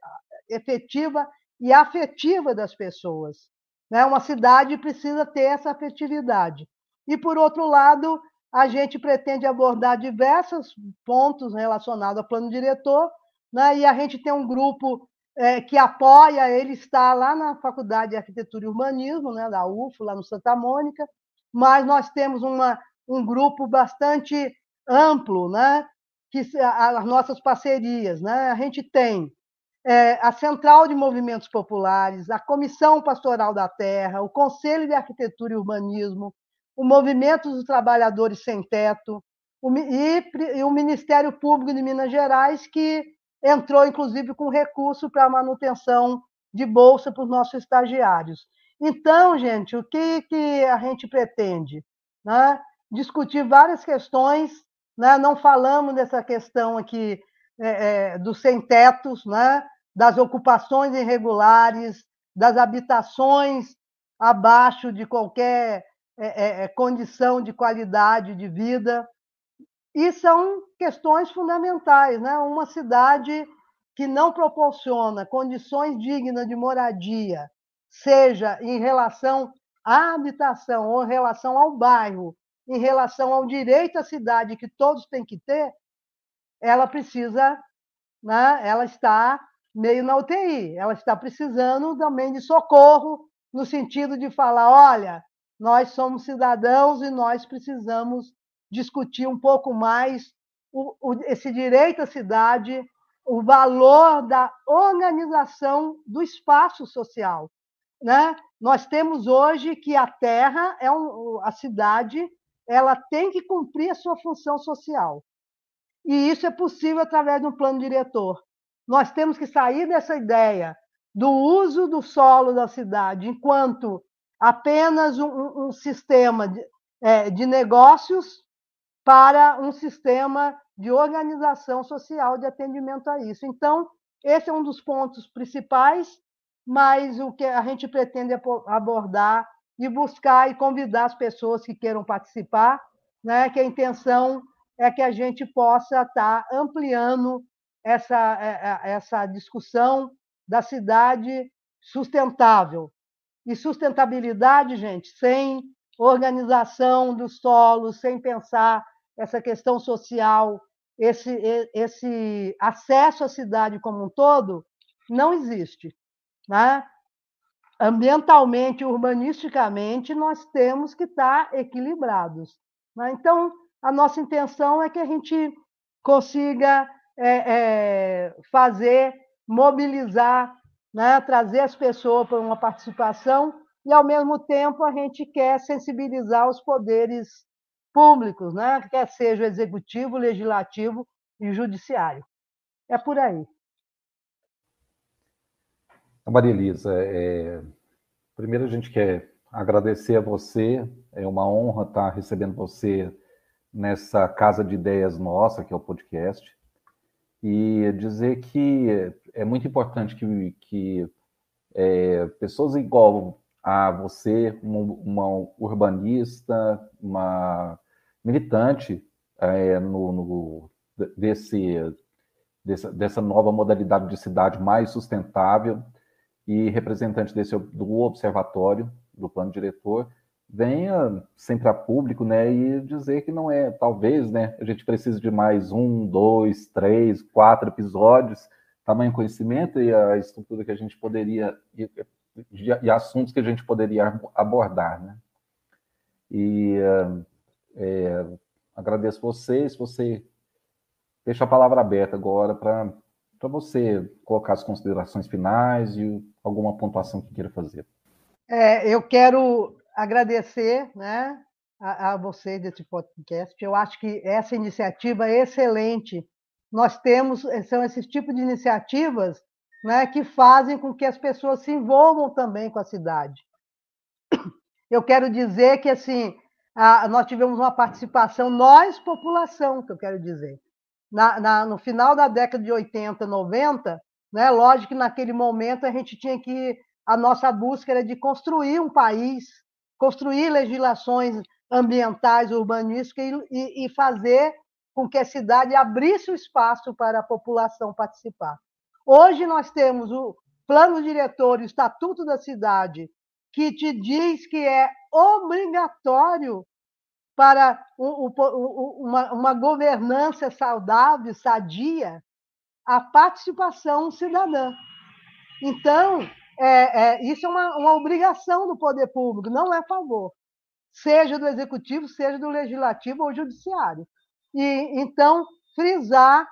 efetiva e afetiva das pessoas. Né? Uma cidade precisa ter essa afetividade. E, por outro lado, a gente pretende abordar diversos pontos relacionados ao plano diretor, né? e a gente tem um grupo é, que apoia, ele está lá na Faculdade de Arquitetura e Urbanismo, né, da UFO, lá no Santa Mônica, mas nós temos uma, um grupo bastante amplo, né, que as nossas parcerias, né? A gente tem é, a Central de Movimentos Populares, a Comissão Pastoral da Terra, o Conselho de Arquitetura e Urbanismo, o Movimento dos Trabalhadores Sem Teto o, e, e o Ministério Público de Minas Gerais, que entrou, inclusive, com recurso para manutenção de bolsa para os nossos estagiários. Então, gente, o que, que a gente pretende? Né? Discutir várias questões, né? não falamos dessa questão aqui é, é, dos sem-tetos, né? das ocupações irregulares, das habitações abaixo de qualquer é, é, é condição de qualidade de vida. E são questões fundamentais, né? Uma cidade que não proporciona condições dignas de moradia, seja em relação à habitação ou em relação ao bairro, em relação ao direito à cidade que todos têm que ter, ela precisa, né, ela está meio na UTI, ela está precisando também de socorro, no sentido de falar: olha, nós somos cidadãos e nós precisamos discutir um pouco mais o, o, esse direito à cidade, o valor da organização do espaço social. Né? Nós temos hoje que a terra, é um, a cidade, ela tem que cumprir a sua função social. E isso é possível através de um plano diretor. Nós temos que sair dessa ideia do uso do solo da cidade enquanto apenas um, um sistema de, é, de negócios para um sistema de organização social de atendimento a isso. Então, esse é um dos pontos principais, mas o que a gente pretende abordar e buscar e convidar as pessoas que queiram participar, né, que a intenção é que a gente possa estar ampliando essa, é, é, essa discussão da cidade sustentável. E sustentabilidade, gente, sem organização do solo, sem pensar essa questão social, esse, esse acesso à cidade como um todo, não existe. Né? Ambientalmente, urbanisticamente, nós temos que estar equilibrados. Né? Então, a nossa intenção é que a gente consiga é, é, fazer, mobilizar, né? trazer as pessoas para uma participação e, ao mesmo tempo, a gente quer sensibilizar os poderes públicos, né? quer seja o executivo, o legislativo e o judiciário. É por aí.
Maria Elisa, é... primeiro a gente quer agradecer a você, é uma honra estar recebendo você nessa casa de ideias nossa, que é o podcast, e dizer que é muito importante que, que é, pessoas igual a você, uma, uma urbanista, uma militante é, no, no, desse, dessa, dessa nova modalidade de cidade mais sustentável e representante desse, do observatório, do plano diretor, venha sempre a público, né, e dizer que não é, talvez, né, a gente precisa de mais um, dois, três, quatro episódios, tamanho conhecimento e a estrutura que a gente poderia, e, e assuntos que a gente poderia abordar, né. E é, agradeço vocês. Você deixa a palavra aberta agora para você colocar as considerações finais e alguma pontuação que queira fazer.
É, eu quero agradecer né, a, a você desse podcast. Eu acho que essa iniciativa é excelente. Nós temos, são esses tipos de iniciativas né, que fazem com que as pessoas se envolvam também com a cidade. Eu quero dizer que assim ah, nós tivemos uma participação, nós, população, que eu quero dizer. Na, na, no final da década de 80, 90, né, lógico que naquele momento a gente tinha que. A nossa busca era de construir um país, construir legislações ambientais, urbanísticas e, e, e fazer com que a cidade abrisse o espaço para a população participar. Hoje nós temos o plano diretor, o estatuto da cidade, que te diz que é obrigatório para uma, uma governança saudável, sadia, a participação cidadã. Então, é, é, isso é uma, uma obrigação do poder público, não é favor, seja do executivo, seja do legislativo ou judiciário. E então frisar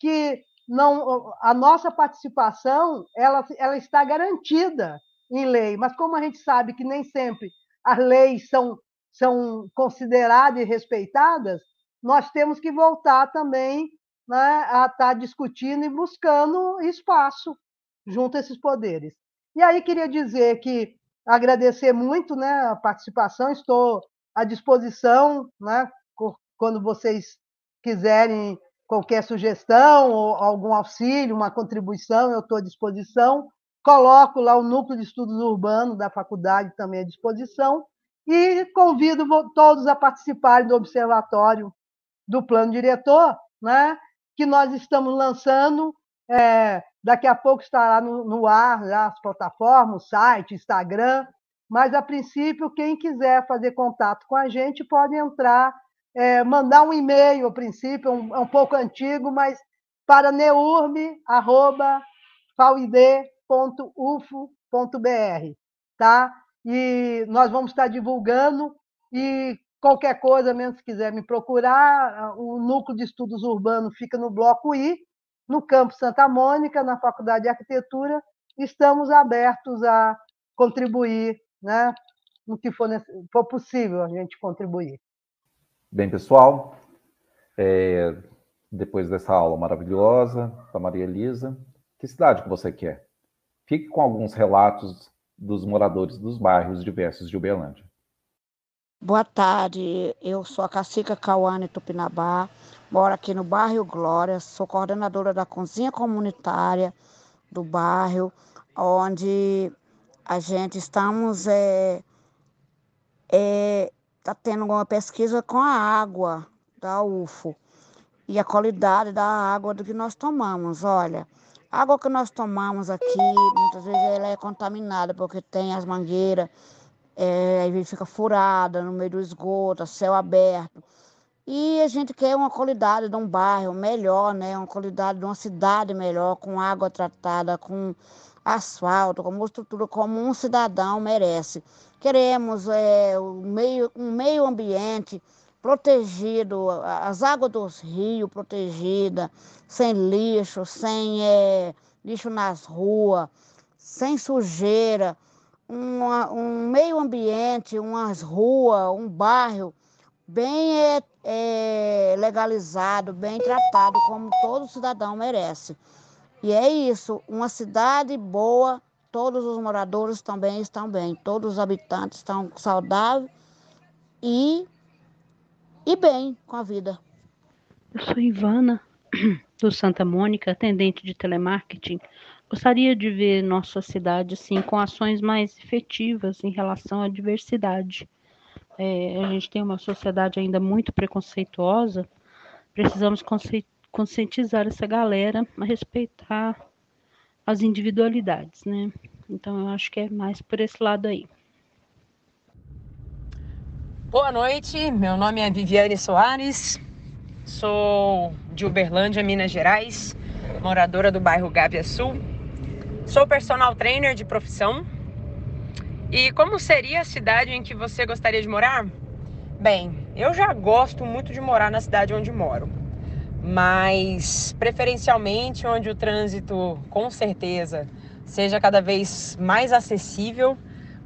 que não, a nossa participação ela, ela está garantida em lei, mas como a gente sabe que nem sempre as leis são, são consideradas e respeitadas, nós temos que voltar também né, a estar discutindo e buscando espaço junto a esses poderes. E aí queria dizer que agradecer muito né, a participação, estou à disposição né, quando vocês quiserem qualquer sugestão ou algum auxílio, uma contribuição, eu estou à disposição. Coloco lá o núcleo de estudos urbanos da faculdade também à disposição e convido todos a participarem do observatório do plano diretor, né, que nós estamos lançando. É, daqui a pouco estará no, no ar já as plataformas, site, Instagram, mas a princípio, quem quiser fazer contato com a gente pode entrar é, mandar um e-mail, a princípio, um, é um pouco antigo, mas para neurme.faud.ufo.br, tá? E nós vamos estar divulgando e qualquer coisa, mesmo se quiser me procurar, o Núcleo de Estudos Urbanos fica no Bloco I, no Campo Santa Mônica, na Faculdade de Arquitetura, estamos abertos a contribuir, né, no que for, for possível a gente contribuir.
Bem, pessoal, é, depois dessa aula maravilhosa da Maria Elisa, que cidade que você quer? Fique com alguns relatos dos moradores dos bairros diversos de Uberlândia.
Boa tarde, eu sou a Cacica Cauane Tupinabá, moro aqui no bairro Glória, sou coordenadora da cozinha comunitária do bairro, onde a gente estamos é, é, tá tendo uma pesquisa com a água da UFO e a qualidade da água do que nós tomamos. Olha, a água que nós tomamos aqui, muitas vezes ela é contaminada porque tem as mangueiras, é, aí fica furada no meio do esgoto, céu aberto. E a gente quer uma qualidade de um bairro melhor, né? Uma qualidade de uma cidade melhor, com água tratada, com asfalto, com uma estrutura como um cidadão merece. Queremos é, um, meio, um meio ambiente protegido, as águas dos rios protegidas, sem lixo, sem é, lixo nas ruas, sem sujeira, uma, um meio ambiente, umas ruas, um bairro bem é, é, legalizado, bem tratado, como todo cidadão merece. E é isso, uma cidade boa, todos os moradores também estão bem, todos os habitantes estão saudáveis e, e bem com a vida.
Eu sou Ivana, do Santa Mônica, atendente de telemarketing. Gostaria de ver nossa cidade assim, com ações mais efetivas em relação à diversidade. É, a gente tem uma sociedade ainda muito preconceituosa, precisamos conscientizar essa galera a respeitar as individualidades, né? Então eu acho que é mais por esse lado aí.
Boa noite, meu nome é Viviane Soares, sou de Uberlândia, Minas Gerais, moradora do bairro Gávea Sul. Sou personal trainer de profissão e como seria a cidade em que você gostaria de morar? Bem, eu já gosto muito de morar na cidade onde moro, mas preferencialmente onde o trânsito, com certeza, seja cada vez mais acessível,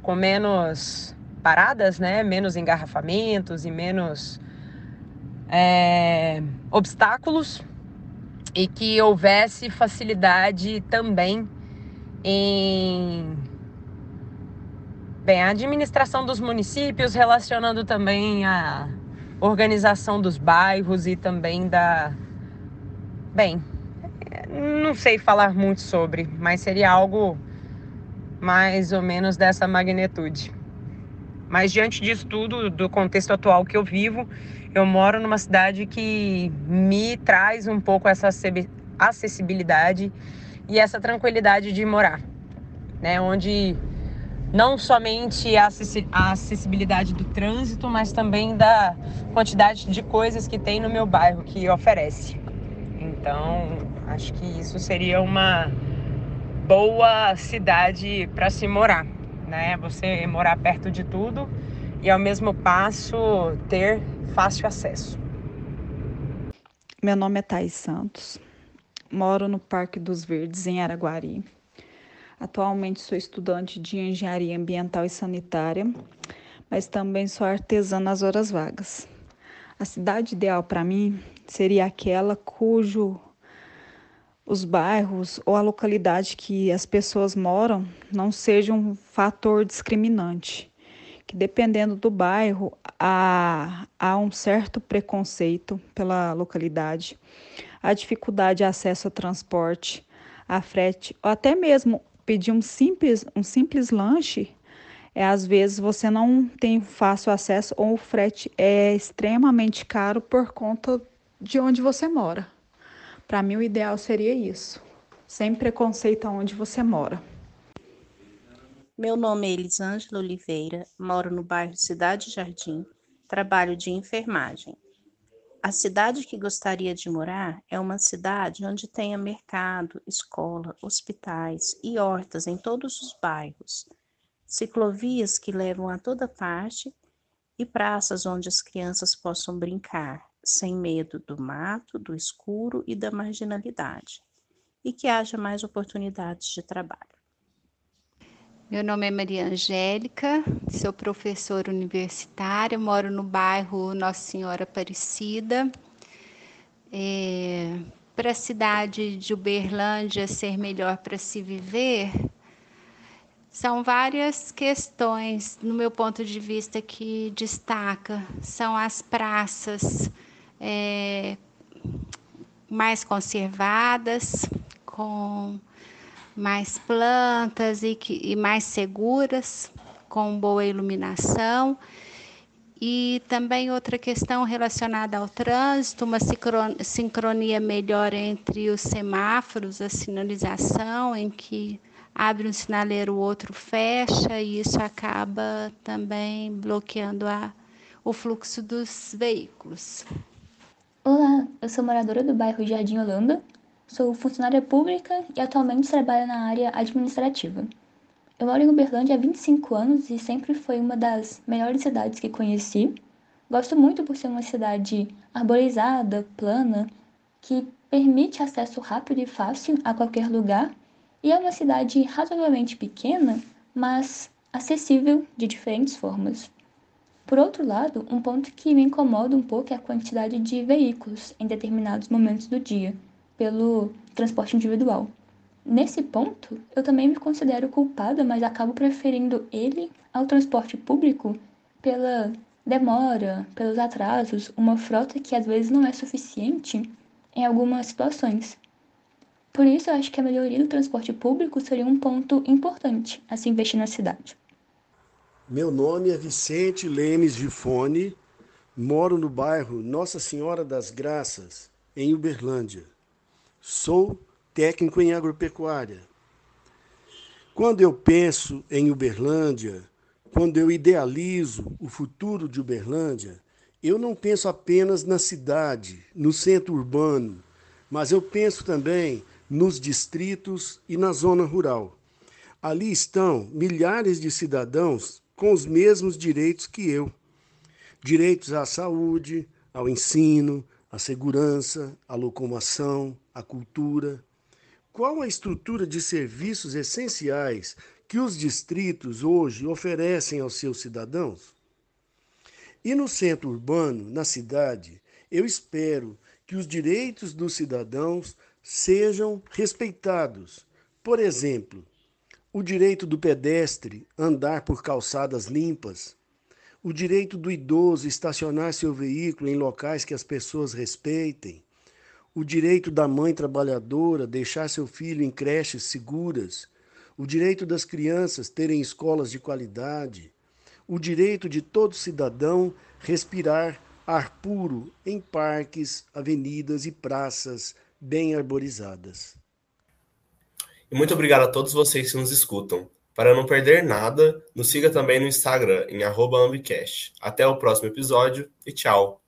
com menos paradas, né? Menos engarrafamentos e menos é, obstáculos e que houvesse facilidade também em Bem, a administração dos municípios, relacionando também a organização dos bairros e também da. Bem, não sei falar muito sobre, mas seria algo mais ou menos dessa magnitude. Mas diante disso tudo, do contexto atual que eu vivo, eu moro numa cidade que me traz um pouco essa acessibilidade e essa tranquilidade de morar, né? Onde não somente a acessibilidade do trânsito, mas também da quantidade de coisas que tem no meu bairro que oferece. Então, acho que isso seria uma boa cidade para se morar, né? Você morar perto de tudo e ao mesmo passo ter fácil acesso.
Meu nome é Thais Santos. Moro no Parque dos Verdes em Araguari. Atualmente sou estudante de engenharia ambiental e sanitária, mas também sou artesã nas horas vagas. A cidade ideal para mim seria aquela cujo os bairros ou a localidade que as pessoas moram não seja um fator discriminante. Que dependendo do bairro, há, há um certo preconceito pela localidade, a dificuldade de acesso ao transporte, a frete, ou até mesmo pedir um simples, um simples lanche, é, às vezes você não tem fácil acesso ou o frete é extremamente caro por conta de onde você mora. Para mim, o ideal seria isso, sem preconceito aonde você mora.
Meu nome é Elisângela Oliveira, moro no bairro Cidade Jardim, trabalho de enfermagem. A cidade que gostaria de morar é uma cidade onde tenha mercado, escola, hospitais e hortas em todos os bairros, ciclovias que levam a toda parte e praças onde as crianças possam brincar, sem medo do mato, do escuro e da marginalidade, e que haja mais oportunidades de trabalho.
Meu nome é Maria Angélica, sou professora universitária, moro no bairro Nossa Senhora Aparecida. É, para a cidade de Uberlândia ser melhor para se viver, são várias questões, no meu ponto de vista, que destaca. São as praças é, mais conservadas, com mais plantas e, que, e mais seguras, com boa iluminação. E também outra questão relacionada ao trânsito, uma sincronia melhor entre os semáforos, a sinalização, em que abre um sinaleiro, o outro fecha, e isso acaba também bloqueando a, o fluxo dos veículos.
Olá, eu sou moradora do bairro Jardim Holanda Sou funcionária pública e atualmente trabalho na área administrativa. Eu moro em Uberlândia há 25 anos e sempre foi uma das melhores cidades que conheci. Gosto muito por ser uma cidade arborizada, plana, que permite acesso rápido e fácil a qualquer lugar, e é uma cidade razoavelmente pequena, mas acessível de diferentes formas. Por outro lado, um ponto que me incomoda um pouco é a quantidade de veículos em determinados momentos do dia pelo transporte individual. Nesse ponto, eu também me considero culpada, mas acabo preferindo ele ao transporte público pela demora, pelos atrasos, uma frota que às vezes não é suficiente em algumas situações. Por isso, eu acho que a melhoria do transporte público seria um ponto importante a se investir na cidade.
Meu nome é Vicente Lemes Gifone, moro no bairro Nossa Senhora das Graças, em Uberlândia. Sou técnico em agropecuária. Quando eu penso em Uberlândia, quando eu idealizo o futuro de Uberlândia, eu não penso apenas na cidade, no centro urbano, mas eu penso também nos distritos e na zona rural. Ali estão milhares de cidadãos com os mesmos direitos que eu: direitos à saúde, ao ensino, à segurança, à locomoção, a cultura? Qual a estrutura de serviços essenciais que os distritos hoje oferecem aos seus cidadãos? E no centro urbano, na cidade, eu espero que os direitos dos cidadãos sejam respeitados. Por exemplo, o direito do pedestre andar por calçadas limpas, o direito do idoso estacionar seu veículo em locais que as pessoas respeitem, o direito da mãe trabalhadora deixar seu filho em creches seguras, o direito das crianças terem escolas de qualidade, o direito de todo cidadão respirar ar puro em parques, avenidas e praças bem arborizadas.
E muito obrigado a todos vocês que nos escutam. Para não perder nada, nos siga também no Instagram, em Ambicast. Até o próximo episódio e tchau!